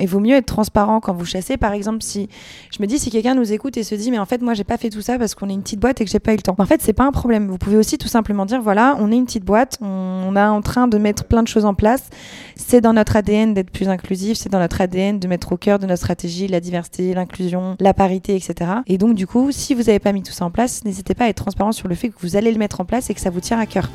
il vaut mieux être transparent quand vous chassez. Par exemple, si je me dis si quelqu'un nous écoute et se dit mais en fait moi j'ai pas fait tout ça parce qu'on est une petite boîte et que j'ai pas eu le temps. En fait, c'est pas un problème. Vous pouvez aussi tout simplement dire voilà, on est une petite boîte, on est en train de mettre plein de choses en place. C'est dans notre ADN d'être plus inclusif, c'est dans notre ADN de mettre au cœur de notre stratégie la diversité, l'inclusion, la parité, etc. Et donc du coup, si vous n'avez pas mis tout ça en place, n'hésitez pas à être transparent sur le fait que vous allez le mettre en place et que ça vous tient à cœur.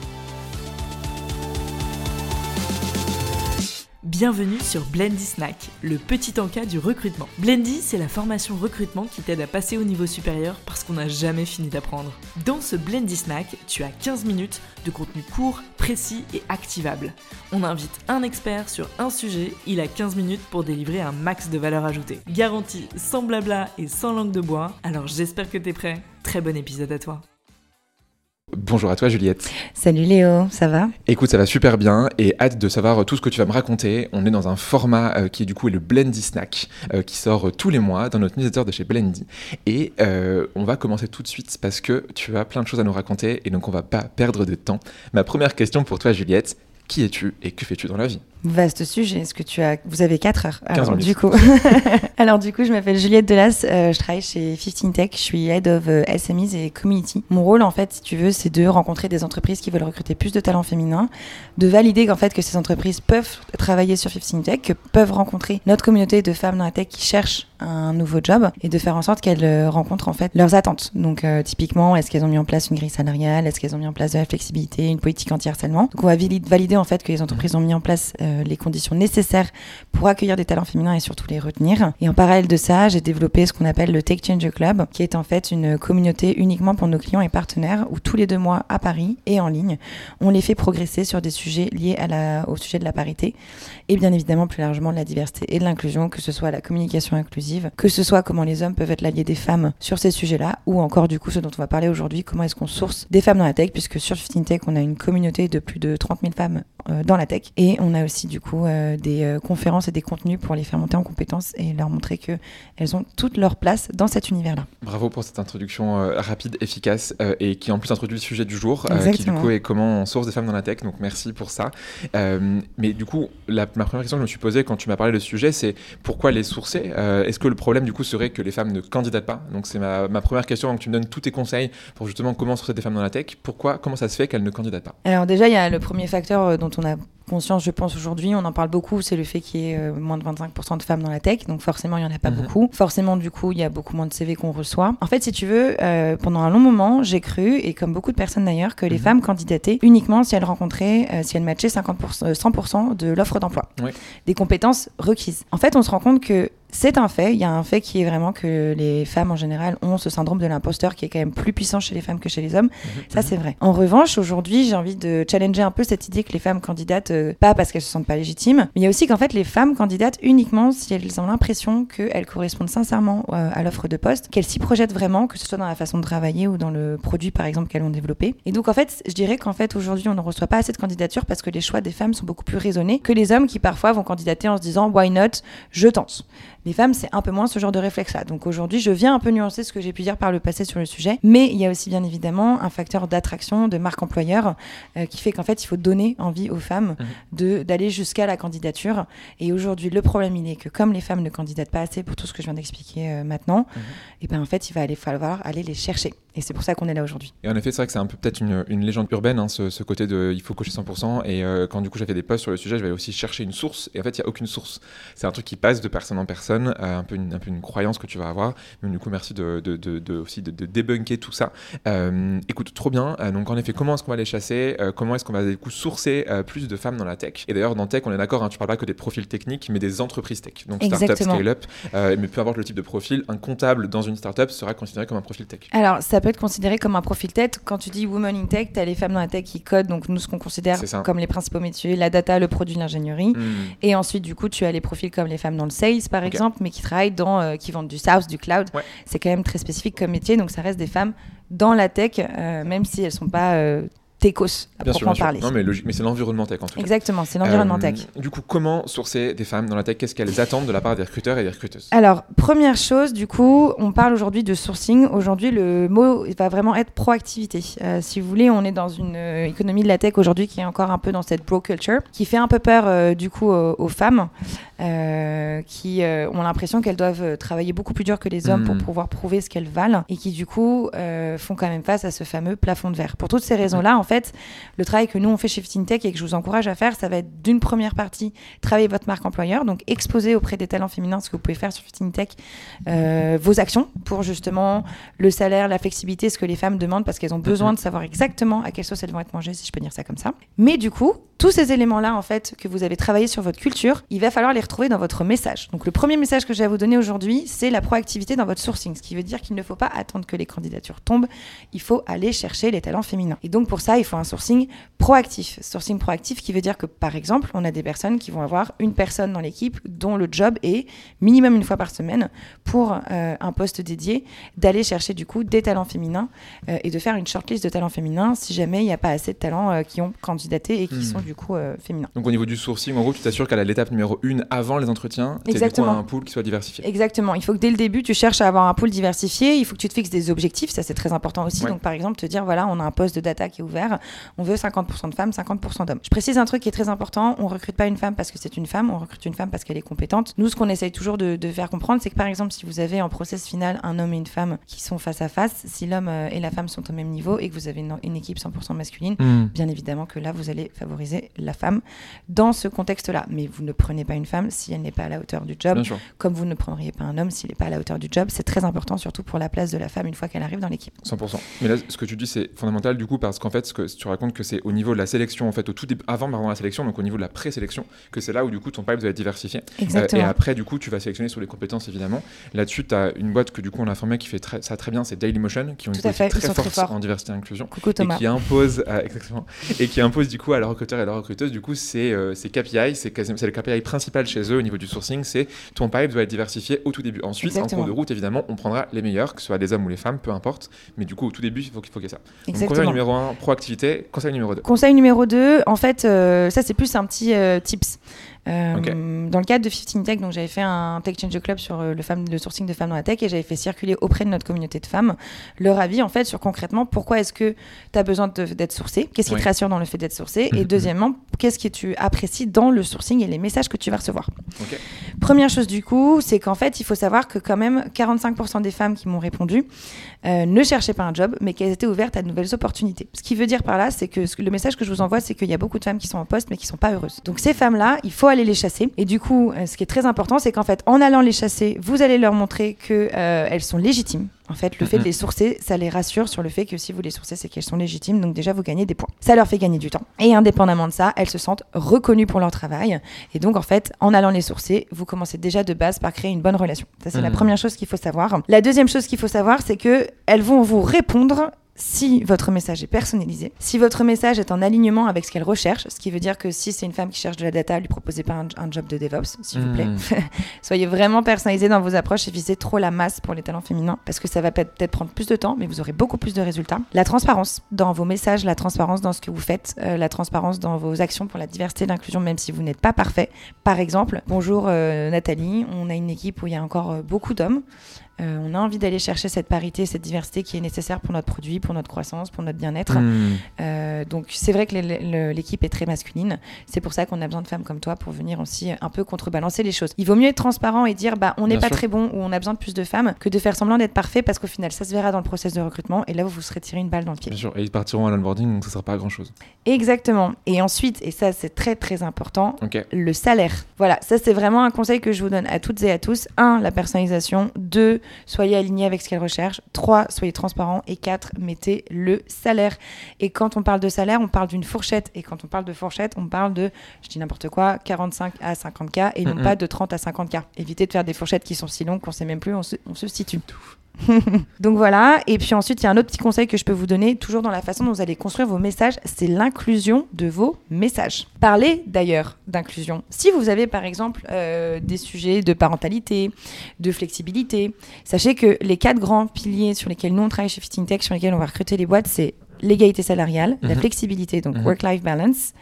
Bienvenue sur Blendy Snack, le petit encas du recrutement. Blendy, c'est la formation recrutement qui t'aide à passer au niveau supérieur parce qu'on n'a jamais fini d'apprendre. Dans ce Blendy Snack, tu as 15 minutes de contenu court, précis et activable. On invite un expert sur un sujet, il a 15 minutes pour délivrer un max de valeur ajoutée. Garantie sans blabla et sans langue de bois, alors j'espère que t'es prêt. Très bon épisode à toi. Bonjour à toi Juliette. Salut Léo, ça va? Écoute, ça va super bien et hâte de savoir tout ce que tu vas me raconter. On est dans un format euh, qui est du coup le Blendy Snack euh, qui sort euh, tous les mois dans notre newsletter de chez Blendy. Et on va commencer tout de suite parce que tu as plein de choses à nous raconter et donc on va pas perdre de temps. Ma première question pour toi Juliette, qui es-tu et que fais-tu dans la vie? Vaste sujet. Est-ce que tu as Vous avez 4 heures. Alors du coup, alors du coup, je m'appelle Juliette Delas. Euh, je travaille chez 15 Tech. Je suis head of euh, SMEs et community. Mon rôle, en fait, si tu veux, c'est de rencontrer des entreprises qui veulent recruter plus de talents féminins, de valider qu'en fait que ces entreprises peuvent travailler sur 15 Tech, que peuvent rencontrer notre communauté de femmes dans la tech qui cherchent un nouveau job et de faire en sorte qu'elles euh, rencontrent en fait leurs attentes. Donc typiquement, est-ce qu'elles ont mis en place une grille salariale? Est-ce qu'elles ont mis en place de la flexibilité, une politique anti-harcèlement? Donc on va valider en fait que les entreprises ont mis en place les conditions nécessaires pour accueillir des talents féminins et surtout les retenir. Et en parallèle de ça, j'ai développé ce qu'on appelle le Tech Changer Club, qui est en fait une communauté uniquement pour nos clients et partenaires, où tous les deux mois à Paris et en ligne, on les fait progresser sur des sujets liés au sujet de la parité et bien évidemment plus largement de la diversité et de l'inclusion, que ce soit la communication inclusive, que ce soit comment les hommes peuvent être l'allié des femmes sur ces sujets-là, ou encore du coup ce dont on va parler aujourd'hui, comment est-ce qu'on source des femmes dans la tech, puisque sur 15 Tech, on a une communauté de plus de 30 000 femmes euh, dans la tech. Et on a aussi du coup euh, des euh, conférences et des contenus pour les faire monter en compétences et leur montrer qu'elles ont toute leur place dans cet univers-là. Bravo pour cette introduction rapide, efficace et qui en plus introduit le sujet du jour, qui du coup est comment on source des femmes dans la tech. Donc merci pour ça. mais du coup, la, ma première question que je me suis posée quand tu m'as parlé de ce sujet, c'est pourquoi les sourcer? Est-ce que le problème du coup serait que les femmes ne candidatent pas? Donc c'est ma, ma, première question, donc tu me donnes tous tes conseils pour justement comment sourcer des femmes dans la tech. Pourquoi, comment ça se fait qu'elles ne candidatent pas? Alors déjà, il y a le premier facteur dont on a conscience, je pense, aujourd'hui, on en parle beaucoup, c'est le fait qu'il y ait euh, moins de 25% de femmes dans la tech. Donc forcément, il n'y en a pas mhm. beaucoup. Forcément, du coup, il y a beaucoup moins de CV qu'on reçoit. En fait, si tu veux, euh, pendant un long moment, j'ai cru, et comme beaucoup de personnes d'ailleurs, que les mhm. femmes candidataient uniquement si elles rencontraient, euh, si elles matchaient 50%, 100% de l'offre d'emploi. Des compétences requises. En fait, on se rend compte que c'est un fait. Il y a un fait qui est vraiment que les femmes en général ont ce syndrome de l'imposteur qui est quand même plus puissant chez les femmes que chez les hommes. Mhm, ça, c'est vrai. En revanche, aujourd'hui, j'ai envie de challenger un peu cette idée que les femmes candidatent euh, pas parce qu'elles se sentent pas légitimes, mais il y a aussi qu'en fait, les femmes candidatent uniquement si elles ont l'impression qu'elles correspondent sincèrement euh, à l'offre de poste, qu'elles s'y projettent vraiment, que ce soit dans la façon de travailler ou dans le produit, par exemple, qu'elles ont développé. Et donc, en fait, je dirais qu'en fait, aujourd'hui, on ne reçoit pas assez de candidatures parce que les choix des femmes sont beaucoup plus raisonnés que les hommes qui parfois vont candidater en se disant why not, je tente. Les femmes, c'est un peu moins ce genre de réflexe-là. Donc aujourd'hui, je viens un peu nuancer ce que j'ai pu dire par le passé sur le sujet, mais il y a aussi bien évidemment un facteur d'attraction, de marque employeur, euh, qui fait qu'en fait, il faut donner envie aux femmes mhm. de d'aller jusqu'à la candidature. Et aujourd'hui, le problème, il est que comme les femmes ne candidatent pas assez pour tout ce que je viens d'expliquer euh, maintenant, mhm. et eh ben en fait, il va aller falloir aller les chercher. Et c'est pour ça qu'on est là aujourd'hui. Et en effet, c'est vrai que c'est un peu peut-être une, une, légende urbaine, hein, ce, côté de il faut cocher 100%. Et euh, quand du coup j'avais des posts sur le sujet, je vais aussi chercher une source. Et en fait, il n'y a aucune source. C'est un truc qui passe de personne en personne, un peu une un peu une croyance que tu vas avoir. Mais du coup, merci de, de, de, aussi de, débunker tout ça. Euh, écoute, trop bien. Euh, donc, en effet, comment est-ce qu'on va les chasser? Euh, Comment est-ce qu'on va du coup sourcer plus de femmes dans la tech? Et d'ailleurs, dans tech, on est d'accord, hein, tu parles pas que des profils techniques, mais des entreprises tech. Donc, startup, scale-up. mais peu importe le type de profil, un comptable dans une startup sera considéré comme un profil tech. Alors, ça peut être considéré comme un profil tech. Quand tu dis woman in tech, tu as les femmes dans la tech qui codent, donc nous, ce qu'on considère comme les principaux métiers, la data, le produit, l'ingénierie. Hmm. Et ensuite, du coup, tu as les profils comme les femmes dans le sales, par exemple, mais qui travaillent dans, qui vendent du SaaS, du cloud. C'est quand même très spécifique comme métier, donc ça reste des femmes dans la tech, euh, même si elles sont pas euh, techos, à bien sûr, parler. Non, mais logique, mais c'est l'environnement tech en tout cas. Exactement, c'est l'environnement tech. Euh, du coup, comment sourcer des femmes dans la tech? Qu'est-ce qu'elles attendent de la part des recruteurs et des recruteuses? Alors, première chose, du coup, on parle aujourd'hui de sourcing. Aujourd'hui, le mot va vraiment être proactivité. Euh, si vous voulez, on est dans une euh, économie de la tech aujourd'hui qui est encore un peu dans cette bro culture, qui fait un peu peur du coup aux, femmes. Euh, qui euh, ont l'impression qu'elles doivent travailler beaucoup plus dur que les hommes pour Mm. pouvoir prouver ce qu'elles valent et qui du coup euh, font quand même face à ce fameux plafond de verre. Pour toutes ces raisons-là, en fait, le travail que nous on fait chez FinTech et que je vous encourage à faire, ça va être d'une première partie travailler votre marque employeur, donc exposer auprès des talents féminins ce que vous pouvez faire sur FinTech, euh, vos actions pour justement le salaire, la flexibilité, ce que les femmes demandent parce qu'elles ont besoin de savoir exactement à quelle sauce elles vont être mangées, si je peux dire ça comme ça. Mais du coup, tous ces éléments-là, en fait, que vous avez travaillé sur votre culture, il va falloir les retrouver dans votre message. Donc le premier message que j'ai à vous donner aujourd'hui, c'est la proactivité dans votre sourcing, ce qui veut dire qu'il ne faut pas attendre que les candidatures tombent, il faut aller chercher les talents féminins. Et donc pour ça, il faut un sourcing proactif. Sourcing proactif qui veut dire que par exemple, on a des personnes qui vont avoir une personne dans l'équipe dont le job est minimum une fois par semaine pour euh, un poste dédié d'aller chercher du coup des talents féminins euh, et de faire une shortlist de talents féminins si jamais il n'y a pas assez de talents euh, qui ont candidaté et qui Hmm. sont du coup euh, féminins. Donc au niveau du sourcing, en gros, tu t'assures qu'à l'étape numéro 1, avant les entretiens, tu as du coup un pool qui soit diversifié. Exactement. Il faut que dès le début, tu cherches à avoir un pool diversifié. Il faut que tu te fixes des objectifs. Ça, c'est très important aussi. Ouais. Donc, par exemple, te dire voilà, on a un poste de data qui est ouvert. On veut 50% de femmes, 50% d'hommes. Je précise un truc qui est très important. On recrute pas une femme parce que c'est une femme. On recrute une femme parce qu'elle est compétente. Nous, ce qu'on essaye toujours de, de faire comprendre, c'est que par exemple, si vous avez en process final un homme et une femme qui sont face à face, si l'homme euh, et la femme sont au même niveau et que vous avez une, une équipe 100% masculine, Hmm. bien évidemment que là, vous allez favoriser la femme dans ce contexte-là. Mais vous ne prenez pas une femme si elle n'est pas à la hauteur du job comme vous ne prendriez pas un homme s'il n'est pas à la hauteur du job. C'est très important, surtout pour la place de la femme une fois qu'elle arrive dans l'équipe. 100%. Mais là, ce que tu dis, c'est fondamental du coup, parce qu'en fait, ce que tu racontes que c'est au niveau de la sélection, en fait, au tout début, avant pardon, la sélection, donc au niveau de la présélection, que c'est là où du coup ton pipe doit être diversifié. Euh, Exactement. et après, du coup, tu vas sélectionner sur les compétences, évidemment. Là-dessus, tu as une boîte que du coup, on a formée qui fait très- ça très bien, c'est Dailymotion, qui ont une politique très forte en diversité et inclusion. Coucou Et qui impose, euh, exactement, et qui impose du coup à leurs recruteurs et recruteuses, du coup, c'est euh, KPI, c'est le KPI principal chez eux au niveau du sourcing, c'est ton pipe doit être diversifié au tout début. Ensuite, en Exactement. cours de route, évidemment, on prendra les meilleurs, que ce soit des hommes ou les femmes, peu importe. Mais du coup, au tout début, il faut qu'il faut qu'il y ait ça. Donc, conseil Exactement. numéro 1, proactivité. Conseil numéro 2. Conseil numéro 2, en fait, euh, ça c'est plus un petit euh, tips. Euh. Dans le cadre de 15 Tech, donc j'avais fait un Tech Change Club sur euh, le, femme- le sourcing de femmes dans la tech et j'avais fait circuler auprès de notre communauté de femmes leur avis en fait sur concrètement pourquoi est-ce que tu as besoin d'être sourcé, qu'est-ce qui te rassure dans le fait d'être sourcé Mhm, et mhm. deuxièmement, qu'est-ce que tu apprécies dans le sourcing et les messages que tu vas recevoir. Première chose du coup, c'est qu'en fait, il faut savoir que quand même 45% des femmes qui m'ont répondu euh, ne cherchaient pas un job, mais qu'elles étaient ouvertes à de nouvelles opportunités. Ce qui veut dire par là, c'est que ce que- le message que je vous envoie, c'est qu'il y a beaucoup de femmes qui sont en poste, mais qui sont pas heureuses. Donc ces femmes-là, il faut aller les chasser. Et du coup, euh, ce qui est très important, c'est qu'en fait, en allant les chasser, vous allez leur montrer que euh, elles sont légitimes. En fait, le fait de Mhm. les sourcer, ça les rassure sur le fait que si vous les sourcez, c'est qu'elles sont légitimes. Donc déjà, vous gagnez des points. Ça leur fait gagner du temps. Et indépendamment de ça, elles se sentent reconnues pour leur travail. Et donc, en fait, en allant les sourcer, vous commencez déjà de base par créer une bonne relation. Ça, c'est la Mhm. première chose qu'il faut savoir. La deuxième chose qu'il faut savoir, c'est que elles vont vous répondre si votre message est personnalisé, si votre message est en alignement avec ce qu'elle recherche, ce qui veut dire que si c'est une femme qui cherche de la data, lui proposez pas un, un job de DevOps, s'il vous plaît. Mhm. Soyez vraiment personnalisé dans vos approches et visez trop la masse pour les talents féminins parce que ça va peut- peut-être prendre plus de temps, mais vous aurez beaucoup plus de résultats. La transparence dans vos messages, la transparence dans ce que vous faites, euh, la transparence dans vos actions pour la diversité et l'inclusion, même si vous n'êtes pas parfait. Par exemple, bonjour euh, Nathalie, on a une équipe où il y a encore euh, beaucoup d'hommes. Euh, on a envie d'aller chercher cette parité, cette diversité qui est nécessaire pour notre produit, pour notre croissance, pour notre bien-être. Hmm. Euh, donc c'est vrai que l'équipe est très masculine. C'est pour ça qu'on a besoin de femmes comme toi pour venir aussi un peu contrebalancer les choses. Il vaut mieux être transparent et dire bah on n'est pas sûr. très bon ou on a besoin de plus de femmes que de faire semblant d'être parfait parce qu'au final ça se verra dans le process de recrutement et là vous vous serez tiré une balle dans le pied. Bien sûr. Et ils partiront à l'onboarding, donc ça sert pas à grand chose. Exactement. Et ensuite et ça c'est très très important, le salaire. Voilà, ça c'est vraiment un conseil que je vous donne à toutes et à tous. 1. La personnalisation. 2. Soyez alignés avec ce qu'elle recherche. 3. Soyez transparents. Et 4. Mettez le salaire. Et quand on parle de salaire, on parle d'une fourchette. Et quand on parle de fourchette, on parle de, je dis n'importe quoi, 45 à 50K et non pas de 30 à 50K. Évitez de faire des fourchettes qui sont si longues qu'on sait même plus on se, on se situe. Donc voilà, et puis ensuite il y a un autre petit conseil que je peux vous donner, toujours dans la façon dont vous allez construire vos messages, c'est l'inclusion de vos messages. Parlez d'ailleurs d'inclusion. Si vous avez par exemple euh, des sujets de parentalité, de flexibilité, sachez que les quatre grands piliers sur lesquels nous on travaille chez Fitting Tech, sur lesquels on va recruter les boîtes, c'est l'égalité salariale, la Mhm. flexibilité, donc Mhm. work-life balance.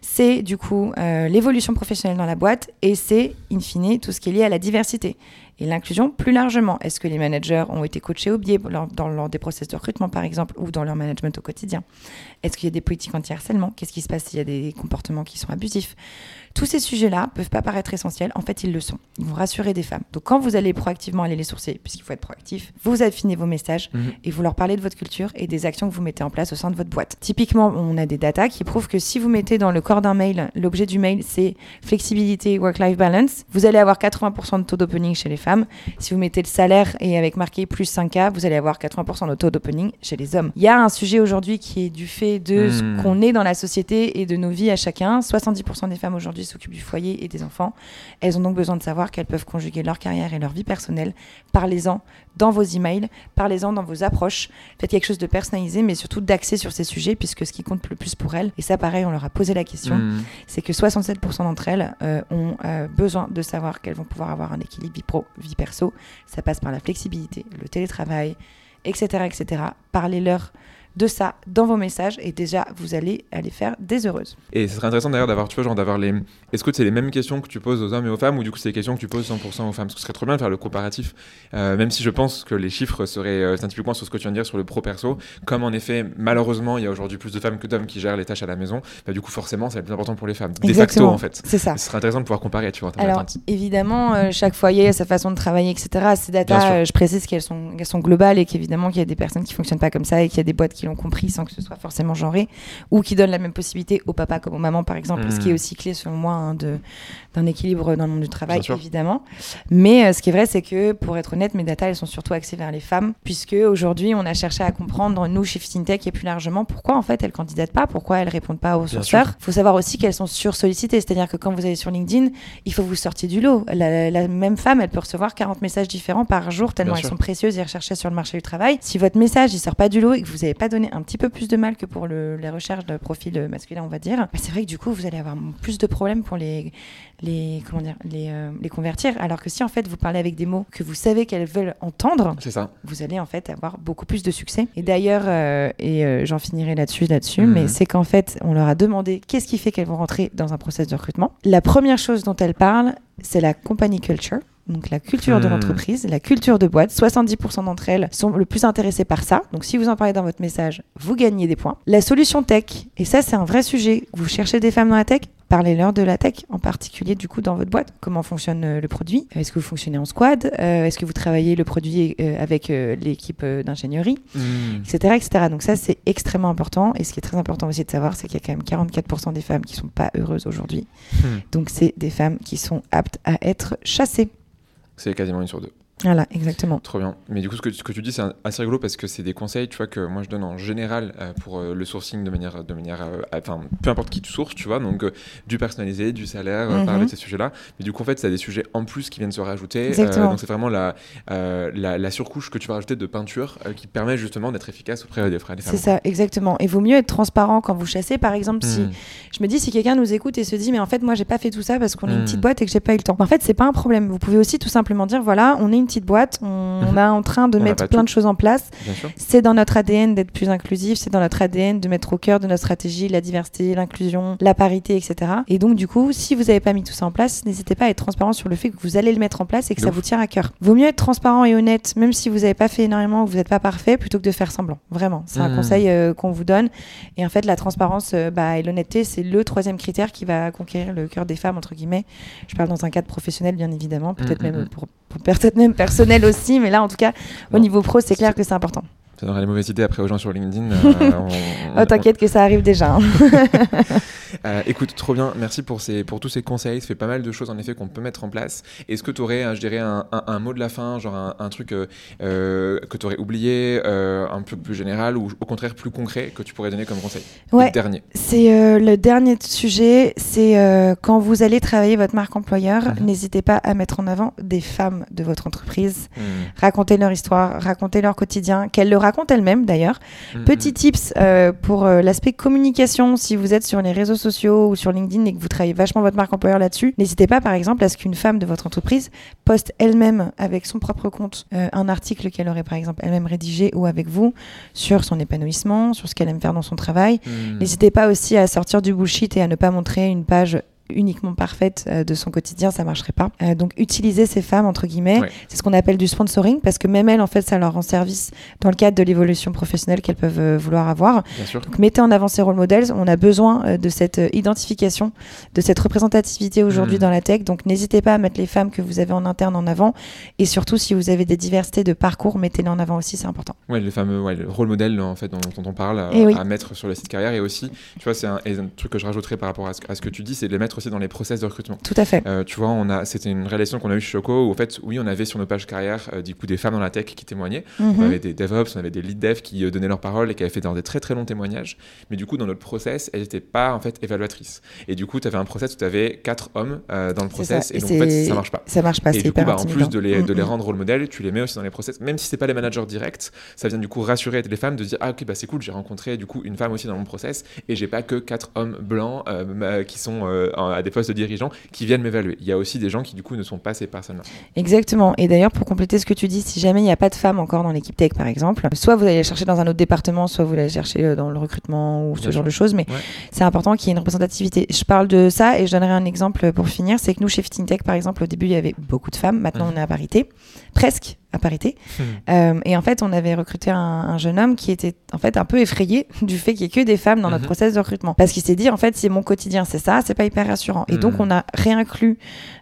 C'est du coup euh, l'évolution professionnelle dans la boîte et c'est in fine tout ce qui est lié à la diversité et l'inclusion plus largement. Est-ce que les managers ont été coachés au biais lors- dans, des process de recrutement par exemple ou dans leur management au quotidien? Est-ce qu'il y a des politiques anti-harcèlement? Qu'est-ce qui se passe s'il y a des comportements qui sont abusifs? Tous ces sujets-là peuvent pas paraître essentiels. En fait, ils le sont. Ils vont rassurer des femmes. Donc, quand vous allez proactivement aller les sourcer, puisqu'il faut être proactif, vous affinez vos messages Mhm. et vous leur parlez de votre culture et des actions que vous mettez en place au sein de votre boîte. Typiquement, on a des datas qui prouvent que si vous mettez dans le corps d'un mail, l'objet du mail, c'est flexibilité, work-life balance, vous allez avoir 80% de taux d'opening chez les femmes. Si vous mettez le salaire et avec marqué plus 5K, vous allez avoir 80% de taux d'opening chez les hommes. Il y a un sujet aujourd'hui qui est du fait de ce Mhm. qu'on est dans la société et de nos vies à chacun. 70% des femmes aujourd'hui s'occupent du foyer et des enfants. Elles ont donc besoin de savoir qu'elles peuvent conjuguer leur carrière et leur vie personnelle. Parlez-en dans vos emails, parlez-en dans vos approches. Faites quelque chose de personnalisé, mais surtout d'axé sur ces sujets, puisque ce qui compte le plus pour elles, et ça pareil, on leur a posé la question, Mhm. c'est que 67% d'entre elles euh, ont euh, besoin de savoir qu'elles vont pouvoir avoir un équilibre vie pro, vie perso. Ça passe par la flexibilité, le télétravail, etc. etc. Parlez-leur de ça dans vos messages et déjà vous allez aller faire des heureuses. Et ce serait intéressant d'ailleurs d'avoir, tu vois, genre d'avoir les. Est-ce que c'est les mêmes questions que tu poses aux hommes et aux femmes ou du coup c'est des questions que tu poses 100% aux femmes? Parce que ce serait trop bien de faire le comparatif, Euh, même si je pense que les chiffres seraient euh, typiquement sur ce que tu viens de dire sur le pro perso. Comme en effet, malheureusement, il y a aujourd'hui plus de femmes que d'hommes qui gèrent les tâches à la maison, bah, du coup forcément c'est le plus important pour les femmes. De facto en fait. C'est ça. Ce serait intéressant de pouvoir comparer, tu vois. Alors évidemment, euh, chaque foyer a sa façon de travailler, etc. Ces datas, euh, je précise qu'elles sont, qu'elles sont globales et qu'évidemment qu'il y a des personnes qui fonctionnent pas comme ça et qu'il y a des boîtes qui l'ont compris sans que ce soit forcément genré ou qui donnent la même possibilité au papa comme aux mamans par exemple, ce qui est aussi clé selon moi hein, de, d'un équilibre dans le monde du travail évidemment. Mais euh, ce qui est vrai, c'est que pour être honnête, mes datas elles sont surtout axées vers les femmes puisque aujourd'hui on a cherché à comprendre nous chez FinTech et plus largement pourquoi en fait elles candidatent pas, pourquoi elles répondent pas aux sourceurs. Il faut savoir aussi qu'elles sont sursollicitées, c'est-à-dire que quand vous allez sur LinkedIn, il faut vous sortir du lot. La, la même femme, elle peut recevoir 40 messages différents par jour, tellement Bien elles sûr. sont précieuses et recherchées sur le marché du travail. Si votre message, il sort pas du lot et que vous n'avez pas donné un petit peu plus de mal que pour le- les recherches de profil masculin, on va dire, bah, c'est vrai que du coup, vous allez avoir plus de problèmes pour les, les, comment dire, les, euh, les convertir. Alors que si en fait, vous parlez avec des mots que vous savez qu'elles veulent entendre, ça. vous allez en fait avoir beaucoup plus de succès. Et d'ailleurs, euh, et euh, j'en finirai là-dessus, là-dessus, Mhm. mais c'est qu'en fait, on leur a demandé qu'est-ce qui fait qu'elles vont rentrer dans un process de recrutement. La première chose dont elles parlent, c'est la company culture. Donc la culture de Mhm. l'entreprise, la culture de boîte. 70% d'entre elles sont le plus intéressées par ça. Donc si vous en parlez dans votre message, vous gagnez des points. La solution tech, et ça c'est un vrai sujet. Vous cherchez des femmes dans la tech, parlez-leur de la tech, en particulier du coup dans votre boîte. Comment fonctionne euh, le produit? Est-ce que vous fonctionnez en squad? Euh, Est-ce que vous travaillez le produit euh, avec euh, l'équipe euh, d'ingénierie? Etc., etc. Donc ça, c'est extrêmement important. Et ce qui est très important aussi de savoir, c'est qu'il y a quand même 44% des femmes qui sont pas heureuses aujourd'hui. Hmm. Donc c'est des femmes qui sont aptes à être chassées. C'est quasiment une sur deux. Voilà, exactement. Trop bien. Mais du coup, ce que, ce que tu dis, c'est assez rigolo parce que c'est des conseils, tu vois, que moi je donne en général euh, pour euh, le sourcing de manière, de manière, euh, enfin, peu importe qui tu sources, tu vois, donc du personnalisé, du salaire, Mhm. parler de ces sujets-là. Mais du coup, en fait, c'est des sujets en plus qui viennent se rajouter. Exactement. donc c'est vraiment la, la, la surcouche que tu vas rajouter de peinture qui permet justement d'être efficace auprès des frères. C'est ça, exactement. Et vaut mieux être transparent quand vous chassez. Par exemple, si Hmm. je me dis si quelqu'un nous écoute et se dit mais en fait moi j'ai pas fait tout ça parce qu'on est une Mm. petite boîte et que j'ai pas eu le temps. En fait c'est pas un problème. Vous pouvez aussi tout simplement dire voilà on est une petite boîte, on, on est en train de On mettre plein tout. de choses en place. C'est dans notre ADN d'être plus inclusif, c'est dans notre ADN de mettre au cœur de notre stratégie la diversité, l'inclusion, la parité, etc. Et donc, du coup, si vous n'avez pas mis tout ça en place, n'hésitez pas à être transparent sur le fait que vous allez le mettre en place et que De ça ouf. vous tient à cœur. Vaut mieux être transparent et honnête, même si vous n'avez pas fait énormément ou que vous n'êtes pas parfait, plutôt que de faire semblant. Vraiment, c'est un Mhm. conseil euh, qu'on vous donne. Et en fait, la transparence euh, bah, et l'honnêteté, c'est le troisième critère qui va conquérir le cœur des femmes, entre guillemets. Je parle dans un cadre professionnel, bien évidemment, peut-être Mhm, même mhm. pour, pour peut-être même personnel aussi, mais là, en tout cas, au niveau pro, c'est clair que c'est important. Ça donnerait les mauvaises idées après aux gens sur LinkedIn. euh, on- Oh, t'inquiète que ça arrive déjà. hein. Euh, écoute, trop bien. Merci pour, ces, pour tous ces conseils. Ça fait pas mal de choses en effet qu'on peut mettre en place. Est-ce que tu aurais, je dirais, un, un- un mot de la fin, genre un, un truc euh, euh, que tu aurais oublié, euh, un peu plus général ou au contraire plus concret que tu pourrais donner comme conseil? Ouais. Le dernier. C'est euh, le dernier sujet, c'est euh, quand vous allez travailler votre marque employeur, Mhm. n'hésitez pas à mettre en avant des femmes de votre entreprise. Hmm. Racontez leur histoire, racontez leur quotidien, qu'elles le racontent elles-mêmes d'ailleurs. Hmm, Petit tips euh, pour euh, l'aspect communication, si vous êtes sur les réseaux sociaux ou sur LinkedIn et que vous travaillez vachement votre marque employeur là-dessus, n'hésitez pas par exemple à ce qu'une femme de votre entreprise poste elle-même avec son propre compte euh, un article qu'elle aurait par exemple elle-même rédigé ou avec vous sur son épanouissement, sur ce qu'elle aime faire dans son travail. hmm. N'hésitez pas aussi à sortir du bullshit et à ne pas montrer une page uniquement parfaite euh, de son quotidien, ça marcherait pas. Euh, donc utiliser ces femmes entre guillemets, Ouais. c'est ce qu'on appelle du sponsoring parce que même elles en fait ça leur rend service dans le cadre de l'évolution professionnelle qu'elles peuvent euh, vouloir avoir. Bien sûr. Donc mettez en avant ces role models. On a besoin de cette identification, de cette représentativité aujourd'hui Mhm. dans la tech. Donc n'hésitez pas à mettre les femmes que vous avez en interne en avant. Et surtout, si vous avez des diversités de parcours, mettez-les en avant aussi, c'est important. Ouais, le fameux ouais, le rôle modèle en fait dont, dont on parle Eh oui. à mettre sur le site carrière et aussi, tu vois, c'est un, truc que je rajouterais par rapport à ce, à ce que tu dis, c'est de les mettre aussi dans les process de recrutement. Tout à fait. Euh, tu vois, on a, c'était une réalisation qu'on a eue chez Choco où en fait, oui, on avait sur nos pages carrière euh, du coup des femmes dans la tech qui témoignaient. Mhm. On avait des DevOps, on avait des lead dev qui euh, donnaient leur parole et qui avaient fait dans des très très longs témoignages. Mais du coup, dans notre process, elles n'étaient pas en fait évaluatrices. Et du coup, tu avais un process où tu avais quatre hommes dans le process et, Et donc en fait, ça marche pas. Ça marche pas, Et du coup, bah, en plus de les, de les Mhm. rendre rôle modèle, tu les mets aussi dans les process, même si c'est pas les managers directs, ça vient du coup rassurer les femmes de dire ah ok bah c'est cool, j'ai rencontré du coup une femme aussi dans mon process et j'ai pas que quatre hommes blancs euh, qui sont euh, à des postes de dirigeants qui viennent m'évaluer. Il y a aussi des gens qui du coup ne sont pas ces personnes-là. Exactement. Et d'ailleurs, pour compléter ce que tu dis, si jamais il n'y a pas de femmes encore dans l'équipe tech, par exemple, soit vous allez les chercher dans un autre département, soit vous allez chercher euh, dans le recrutement ou ce Bien genre sûr. de choses. Mais Ouais. c'est important qu'il y ait une représentativité. Je parle de ça et je donnerai un exemple pour finir. C'est que nous, chez FinTech, par exemple, au début, il y avait beaucoup de femmes. Maintenant, on est à parité. Presque à parité. Euh, et en fait, on avait recruté un, un jeune homme qui était en fait un peu effrayé du fait qu'il y ait que des femmes dans notre Mhm. process de recrutement. Parce qu'il s'est dit, en fait, c'est mon quotidien, c'est ça, c'est pas hyper rassurant. Et donc, Mhm. on a réinclus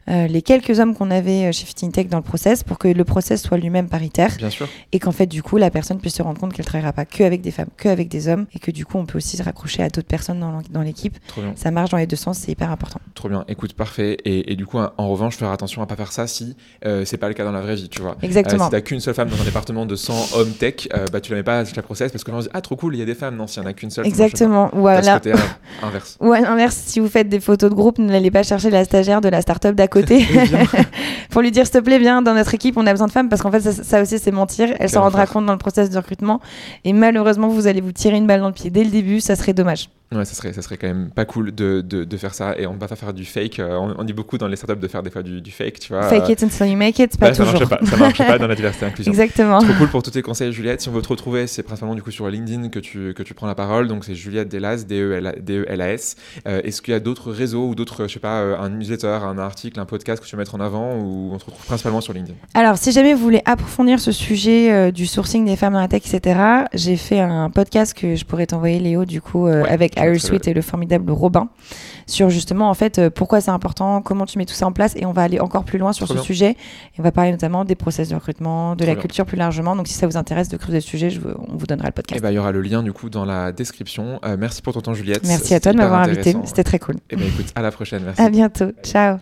euh, les quelques hommes qu'on avait euh, chez FinTech dans le process pour que le process soit lui-même paritaire Bien sûr. et qu'en fait, du coup, la personne puisse se rendre compte qu'elle travaillera pas que avec des femmes, que avec des hommes et que du coup, on peut aussi se raccrocher à d'autres personnes dans l'équipe. Ça marche dans les deux sens, c'est hyper important. Trop bien. Écoute, parfait. Et, et du coup, en revanche, faire attention à pas faire ça si euh, c'est pas le cas dans la vraie vie, tu vois. Exactement. Euh, si t'as qu'une seule femme dans un département de 100 hommes tech, euh, bah tu la mets pas avec la process parce que les gens se disent ah trop cool, il y a des femmes. Non, s'il y en a qu'une seule. pas. Exactement. Ou T'as ce alors- côté, euh, inverse. Ou à l'inverse, si vous faites des photos de groupe, n'allez pas chercher la stagiaire de la start-up d'à côté pour lui dire s'il te plaît, viens dans notre équipe, on a besoin de femmes parce qu'en fait, ça, ça aussi, c'est mentir. Elle s'en rendra compte dans le process de recrutement et malheureusement, vous allez vous tirer une balle dans le pied dès le début, ça serait dommage. Ouais, ça serait, ça serait quand même pas cool de, de, de faire ça et on va pas faire du fake. Euh, on, on dit beaucoup dans les startups de faire des fois du, du fake, tu vois. Fake it until you make it, pas bah, ça toujours. marche pas, ça marche pas dans la diversité inclusion. Exactement. Trop cool pour tous tes conseils, Juliette. Si on veut te retrouver, c'est principalement du coup sur LinkedIn que tu, que tu prends la parole. Donc c'est Juliette Delas, D-E-L- D-E-L-A-S. Euh, Est-ce qu'il y a d'autres réseaux ou d'autres, je sais pas, euh, un newsletter, un article, un podcast que tu veux mettre en avant ou on te retrouve principalement sur LinkedIn? Alors, si jamais vous voulez approfondir ce sujet euh, du sourcing des femmes dans la tech, etc., j'ai fait un podcast que je pourrais t'envoyer, Léo, du coup, Ouais, avec Iris Sweet et le formidable Robin, sur justement, en fait, euh, pourquoi c'est important, comment tu mets tout ça en place, et on va aller encore plus loin sur Trop ce bien. sujet. Et on va parler notamment des process de recrutement, de Trop la bien. culture plus largement. Donc, si ça vous intéresse de creuser le sujet, je vous- on vous donnera le Et podcast. ben il y aura le lien du coup dans la description. Euh, merci pour ton temps, Juliette. Merci à toi de m'avoir invité. C'était très cool. Et ben écoute, à la prochaine. Merci. À bientôt. Ciao.